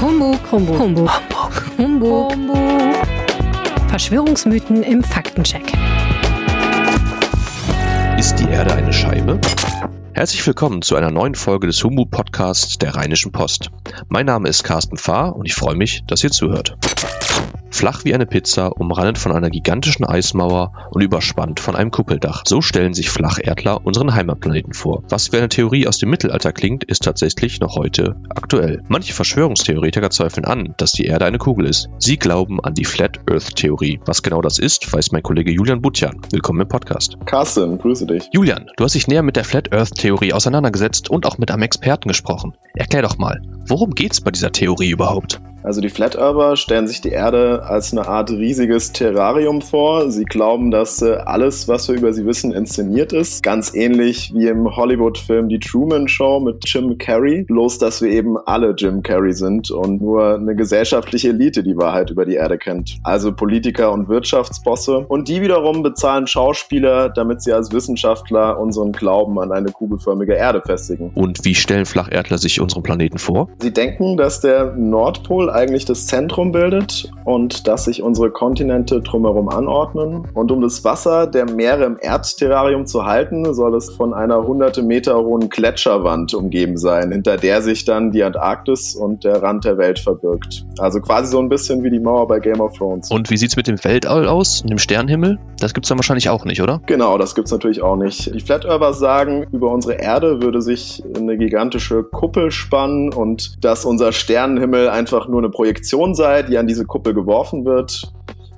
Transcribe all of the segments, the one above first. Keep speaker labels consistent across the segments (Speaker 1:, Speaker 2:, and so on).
Speaker 1: Humbug, Humbug, Humbug, Humbug, Humbug. Verschwörungsmythen im Faktencheck.
Speaker 2: Ist die Erde eine Scheibe? Herzlich willkommen zu einer neuen Folge des Humbug Podcasts der Rheinischen Post. Mein Name ist Carsten Fahr und ich freue mich, dass ihr zuhört. Flach wie eine Pizza, umrandet von einer gigantischen Eismauer und überspannt von einem Kuppeldach. So stellen sich Flacherdler unseren Heimatplaneten vor. Was wie eine Theorie aus dem Mittelalter klingt, ist tatsächlich noch heute aktuell. Manche Verschwörungstheoretiker zweifeln an, dass die Erde eine Kugel ist. Sie glauben an die Flat Earth Theorie. Was genau das ist, weiß mein Kollege Julian Butjan. Willkommen im Podcast.
Speaker 3: Carsten, grüße dich.
Speaker 2: Julian, du hast dich näher mit der Flat Earth Theorie auseinandergesetzt und auch mit einem Experten gesprochen. Erklär doch mal, worum geht's bei dieser Theorie überhaupt?
Speaker 3: Also die Flat Earther stellen sich die Erde als eine Art riesiges Terrarium vor. Sie glauben, dass äh, alles, was wir über sie wissen, inszeniert ist. Ganz ähnlich wie im Hollywood-Film Die Truman Show mit Jim Carrey. Bloß, dass wir eben alle Jim Carrey sind und nur eine gesellschaftliche Elite die Wahrheit über die Erde kennt. Also Politiker und Wirtschaftsbosse. Und die wiederum bezahlen Schauspieler, damit sie als Wissenschaftler unseren Glauben an eine kugelförmige Erde festigen.
Speaker 2: Und wie stellen Flacherdler sich unseren Planeten vor?
Speaker 3: Sie denken, dass der Nordpol eigentlich das Zentrum bildet und dass sich unsere Kontinente drumherum anordnen. Und um das Wasser der Meere im Erdterrarium zu halten, soll es von einer hunderte Meter hohen Gletscherwand umgeben sein, hinter der sich dann die Antarktis und der Rand der Welt verbirgt. Also quasi so ein bisschen wie die Mauer bei Game of Thrones.
Speaker 2: Und wie sieht es mit dem Weltall aus und dem Sternenhimmel? Das gibt es dann wahrscheinlich auch nicht, oder?
Speaker 3: Genau, das gibt es natürlich auch nicht. Die Flat Earthers sagen, über unsere Erde würde sich eine gigantische Kuppel spannen und dass unser Sternenhimmel einfach nur eine Projektion sei, die an diese Kuppel geworfen wird.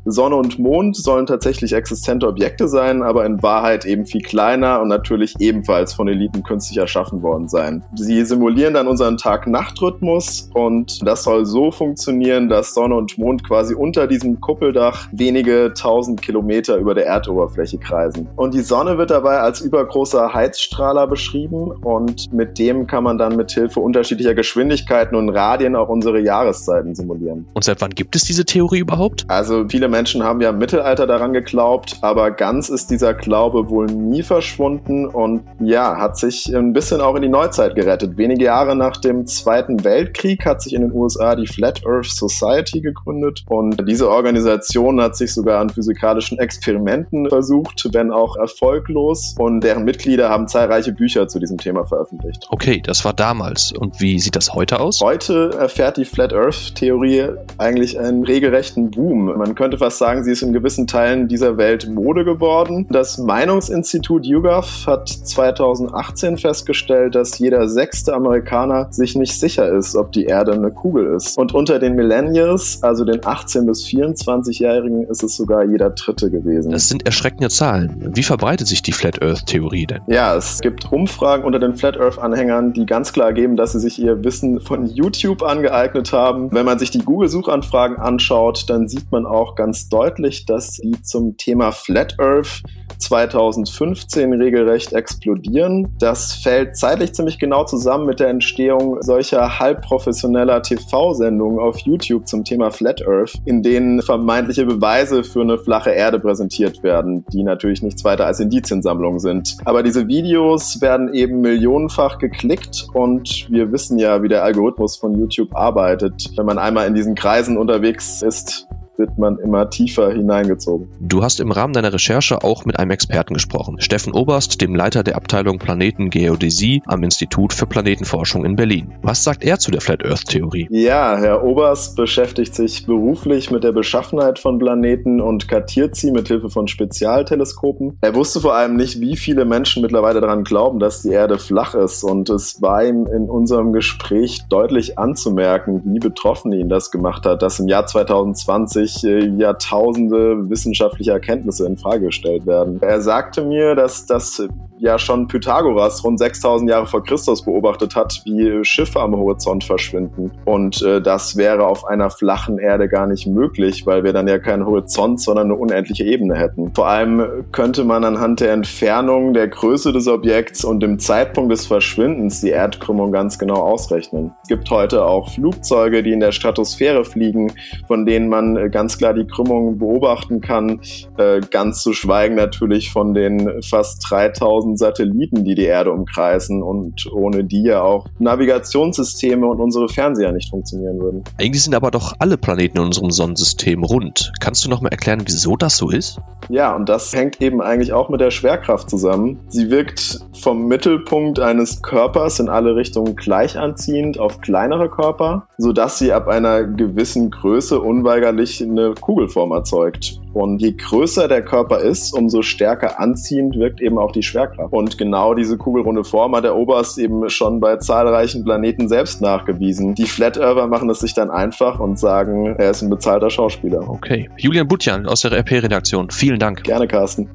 Speaker 3: Sonne und Mond sollen tatsächlich existente Objekte sein, aber in Wahrheit eben viel kleiner und natürlich ebenfalls von Eliten künstlich erschaffen worden sein. Sie simulieren dann unseren Tag-Nacht-Rhythmus und das soll so funktionieren, dass Sonne und Mond quasi unter diesem Kuppeldach wenige tausend Kilometer über der Erdoberfläche kreisen. Und die Sonne wird dabei als übergroßer Heizstrahler beschrieben und mit dem kann man dann mit Hilfe unterschiedlicher Geschwindigkeiten und Radien auch unsere Jahreszeiten simulieren.
Speaker 2: Und seit wann gibt es diese Theorie überhaupt?
Speaker 3: Also viele Menschen haben ja im Mittelalter daran geglaubt, aber ganz ist dieser Glaube wohl nie verschwunden und ja, hat sich ein bisschen auch in die Neuzeit gerettet. Wenige Jahre nach dem Zweiten Weltkrieg hat sich in den USA die Flat Earth Society gegründet und diese Organisation hat sich sogar an physikalischen Experimenten versucht, wenn auch erfolglos und deren Mitglieder haben zahlreiche Bücher zu diesem Thema veröffentlicht.
Speaker 2: Okay, das war damals. Und wie sieht das heute aus?
Speaker 3: Heute erfährt die Flat Earth Theorie eigentlich einen regelrechten Boom. Man könnte fast sagen, sie ist in gewissen Teilen dieser Welt Mode geworden. Das Meinungsinstitut YouGov hat 2018 festgestellt, dass jeder sechste Amerikaner sich nicht sicher ist, ob die Erde eine Kugel ist. Und unter den Millennials, also den 18- bis 24-Jährigen, ist es sogar jeder dritte gewesen.
Speaker 2: Das sind erschreckende Zahlen. Wie verbreitet sich die Flat Earth Theorie denn?
Speaker 3: Ja, es gibt Umfragen unter den Flat Earth Anhängern, die ganz klar geben, dass sie sich ihr Wissen von YouTube angeeignet haben. Wenn man sich die Google Suchanfragen anschaut, dann sieht man auch ganz ganz deutlich, dass die zum Thema Flat Earth 2015 regelrecht explodieren. Das fällt zeitlich ziemlich genau zusammen mit der Entstehung solcher halbprofessioneller TV-Sendungen auf YouTube zum Thema Flat Earth, in denen vermeintliche Beweise für eine flache Erde präsentiert werden, die natürlich nichts weiter als Indiziensammlungen sind. Aber diese Videos werden eben millionenfach geklickt und wir wissen ja, wie der Algorithmus von YouTube arbeitet. Wenn man einmal in diesen Kreisen unterwegs ist, wird man immer tiefer hineingezogen.
Speaker 2: Du hast im Rahmen deiner Recherche auch mit einem Experten gesprochen, Steffen Oberst, dem Leiter der Abteilung Planetengeodäsie am Institut für Planetenforschung in Berlin. Was sagt er zu der Flat Earth Theorie?
Speaker 3: Ja, Herr Oberst beschäftigt sich beruflich mit der Beschaffenheit von Planeten und kartiert sie mit Hilfe von Spezialteleskopen. Er wusste vor allem nicht, wie viele Menschen mittlerweile daran glauben, dass die Erde flach ist und es war ihm in unserem Gespräch deutlich anzumerken, wie betroffen ihn das gemacht hat, dass im Jahr 2020 wirklich äh, Jahrtausende wissenschaftliche Erkenntnisse in Frage gestellt werden. Er sagte mir, dass das ja schon Pythagoras rund 6000 Jahre vor Christus beobachtet hat, wie Schiffe am Horizont verschwinden. Und äh, das wäre auf einer flachen Erde gar nicht möglich, weil wir dann ja keinen Horizont, sondern eine unendliche Ebene hätten. Vor allem könnte man anhand der Entfernung, der Größe des Objekts und dem Zeitpunkt des Verschwindens die Erdkrümmung ganz genau ausrechnen. Es gibt heute auch Flugzeuge, die in der Stratosphäre fliegen, von denen man äh, ganz klar die Krümmung beobachten kann, äh, ganz zu schweigen natürlich von den fast 3000 10.000 Satelliten, die die Erde umkreisen und ohne die ja auch Navigationssysteme und unsere Fernseher nicht funktionieren würden.
Speaker 2: Eigentlich sind aber doch alle Planeten in unserem Sonnensystem rund. Kannst du noch mal erklären, wieso das so ist?
Speaker 3: Ja, und das hängt eben eigentlich auch mit der Schwerkraft zusammen. Sie wirkt vom Mittelpunkt eines Körpers in alle Richtungen gleich anziehend auf kleinere Körper, sodass sie ab einer gewissen Größe unweigerlich eine Kugelform erzeugt. Und je größer der Körper ist, umso stärker anziehend wirkt eben auch die Schwerkraft. Und genau diese kugelrunde Form hat der Oberst eben schon bei zahlreichen Planeten selbst nachgewiesen. Die Flat Earther machen es sich dann einfach und sagen, er ist ein bezahlter Schauspieler.
Speaker 2: Okay. Julian Butjan aus der RP-Redaktion, vielen Dank.
Speaker 3: Gerne, Carsten.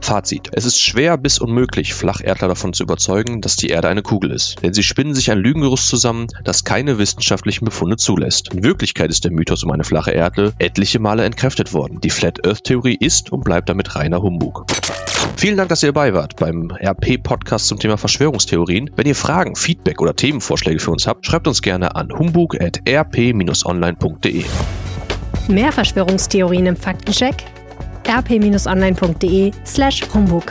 Speaker 2: Fazit. Es ist schwer bis unmöglich, Flacherdler davon zu überzeugen, dass die Erde eine Kugel ist. Denn sie spinnen sich ein Lügengerüst zusammen, das keine wissenschaftlichen Befunde zulässt. In Wirklichkeit ist der Mythos um eine flache Erde etliche Male entkräftet worden. Die Flat Earth Theorie ist und bleibt damit reiner Humbug. Vielen Dank, dass ihr dabei wart beim RP-Podcast zum Thema Verschwörungstheorien. Wenn ihr Fragen, Feedback oder Themenvorschläge für uns habt, schreibt uns gerne an humbug.rp-online.de.
Speaker 1: Mehr Verschwörungstheorien im Faktencheck rp-online.de slash Humbug.